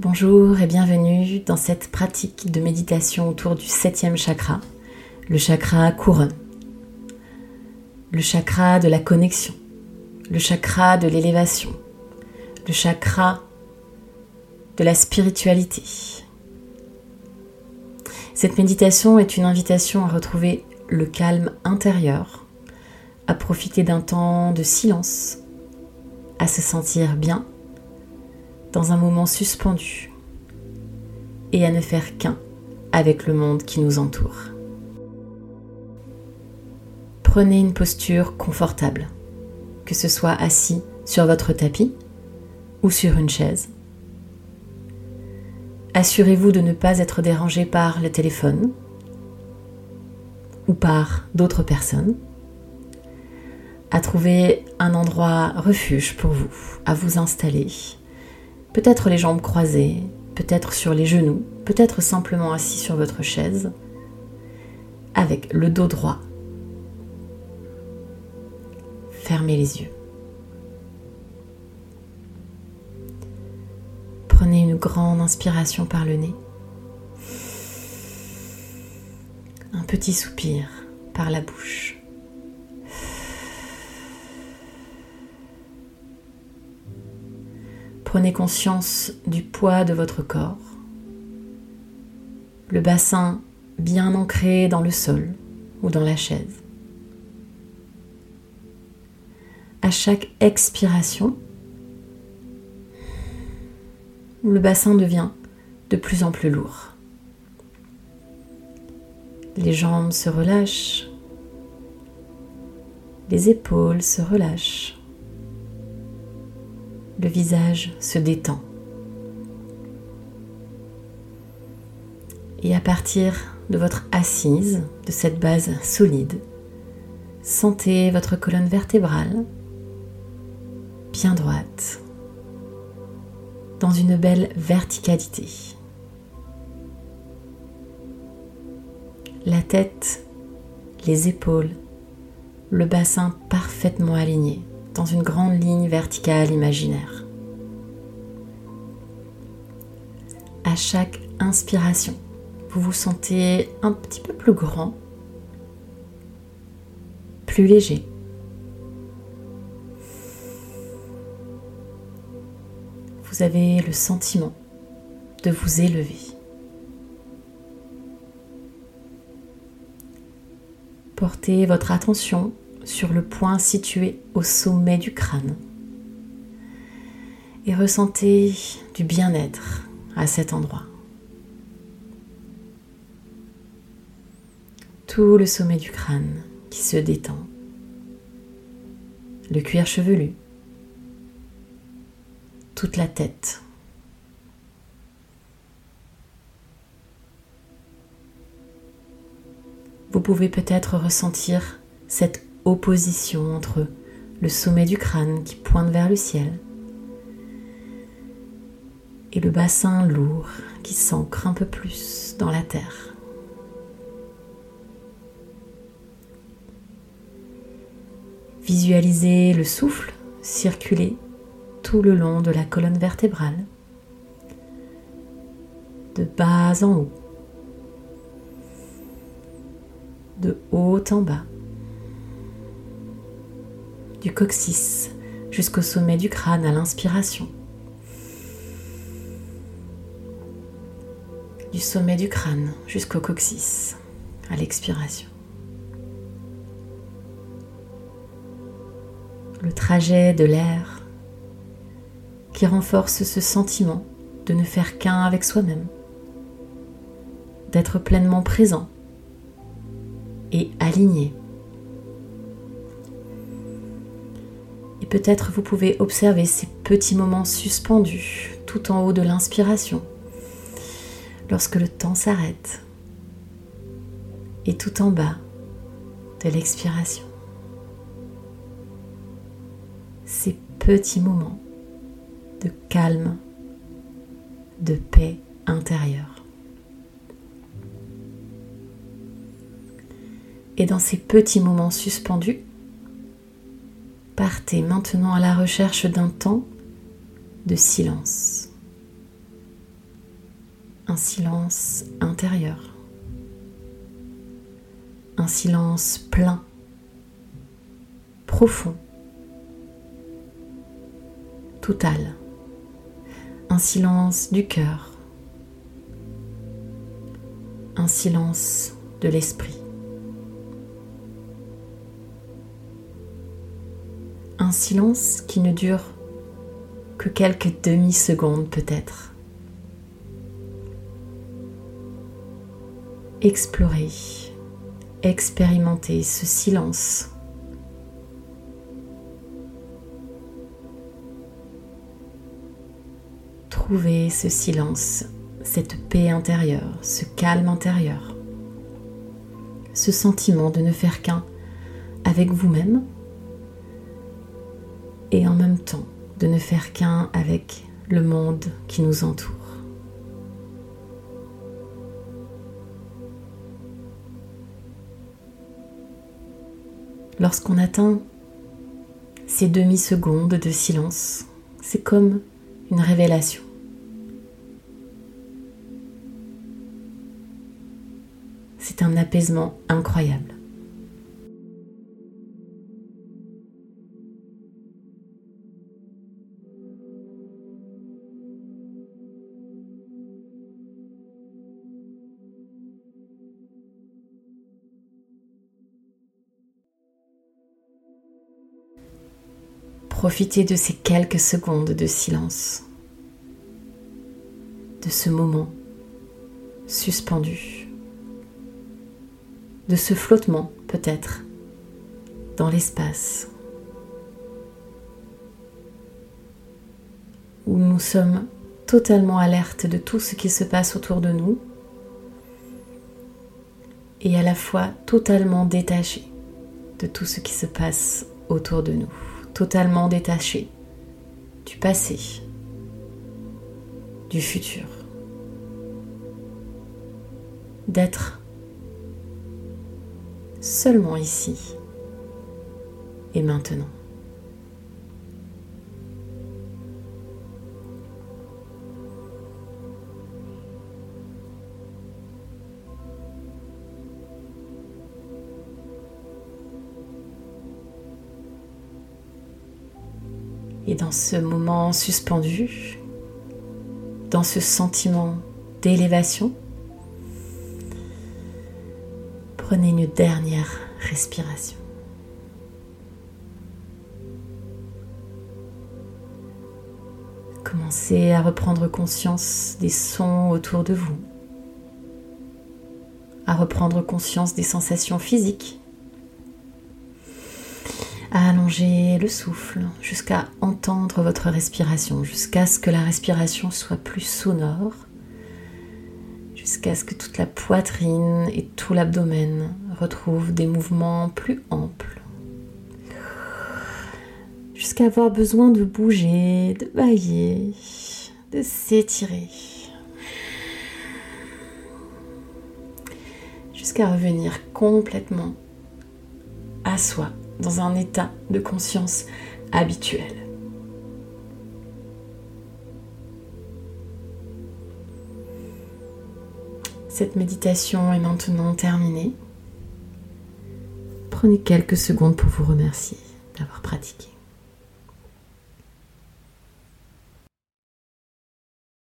Bonjour et bienvenue dans cette pratique de méditation autour du septième chakra, le chakra couronne, le chakra de la connexion, le chakra de l'élévation, le chakra de la spiritualité. Cette méditation est une invitation à retrouver le calme intérieur, à profiter d'un temps de silence, à se sentir bien dans un moment suspendu et à ne faire qu'un avec le monde qui nous entoure. Prenez une posture confortable, que ce soit assis sur votre tapis ou sur une chaise. Assurez-vous de ne pas être dérangé par le téléphone ou par d'autres personnes. À trouver un endroit refuge pour vous, à vous installer peut-être les jambes croisées, peut-être sur les genoux, peut-être simplement assis sur votre chaise, avec le dos droit. Fermez les yeux. Prenez une grande inspiration par le nez. Un petit soupir par la bouche. Prenez conscience du poids de votre corps, le bassin bien ancré dans le sol ou dans la chaise. À chaque expiration, le bassin devient de plus en plus lourd. Les jambes se relâchent, les épaules se relâchent le visage se détend. Et à partir de votre assise, de cette base solide, sentez votre colonne vertébrale bien droite, dans une belle verticalité. La tête, les épaules, le bassin parfaitement aligné une grande ligne verticale imaginaire. À chaque inspiration, vous vous sentez un petit peu plus grand, plus léger. Vous avez le sentiment de vous élever. Portez votre attention sur le point situé au sommet du crâne. Et ressentez du bien-être à cet endroit. Tout le sommet du crâne qui se détend. Le cuir chevelu. Toute la tête. Vous pouvez peut-être ressentir cette opposition entre le sommet du crâne qui pointe vers le ciel et le bassin lourd qui s'ancre un peu plus dans la terre. Visualisez le souffle circuler tout le long de la colonne vertébrale, de bas en haut, de haut en bas du coccyx jusqu'au sommet du crâne à l'inspiration. Du sommet du crâne jusqu'au coccyx à l'expiration. Le trajet de l'air qui renforce ce sentiment de ne faire qu'un avec soi-même, d'être pleinement présent et aligné peut-être vous pouvez observer ces petits moments suspendus tout en haut de l'inspiration, lorsque le temps s'arrête, et tout en bas de l'expiration. Ces petits moments de calme, de paix intérieure. Et dans ces petits moments suspendus, Partez maintenant à la recherche d'un temps de silence. un silence intérieur, un silence plein, profond, total, un silence du cœur, un silence de l'esprit. Un silence qui ne dure que quelques demi-secondes peut-être. Explorez, expérimentez ce silence. Trouvez ce silence, cette paix intérieure, ce calme intérieur, ce sentiment de ne faire qu'un avec vous-même et en même temps de ne faire qu'un avec le monde qui nous entoure. Lorsqu'on atteint ces demi-secondes de silence, c'est comme une révélation. C'est un apaisement incroyable. Profitez de ces quelques secondes de silence, de ce moment suspendu, de ce flottement peut-être dans l'espace où nous sommes totalement alertes de tout ce qui se passe autour de nous et à la fois totalement détachés de tout ce qui se passe autour de nous totalement détaché du passé, du futur, d'être seulement ici et maintenant. Et dans ce moment suspendu, dans ce sentiment d'élévation, prenez une dernière respiration. Commencez à reprendre conscience des sons autour de vous, à reprendre conscience des sensations physiques le souffle jusqu'à entendre votre respiration, jusqu'à ce que la respiration soit plus sonore, jusqu'à ce que toute la poitrine et tout l'abdomen retrouvent des mouvements plus amples, jusqu'à avoir besoin de bouger, de bailler, de s'étirer. Jusqu'à revenir complètement à soi dans un état de conscience habituel. Cette méditation est maintenant terminée. Prenez quelques secondes pour vous remercier d'avoir pratiqué.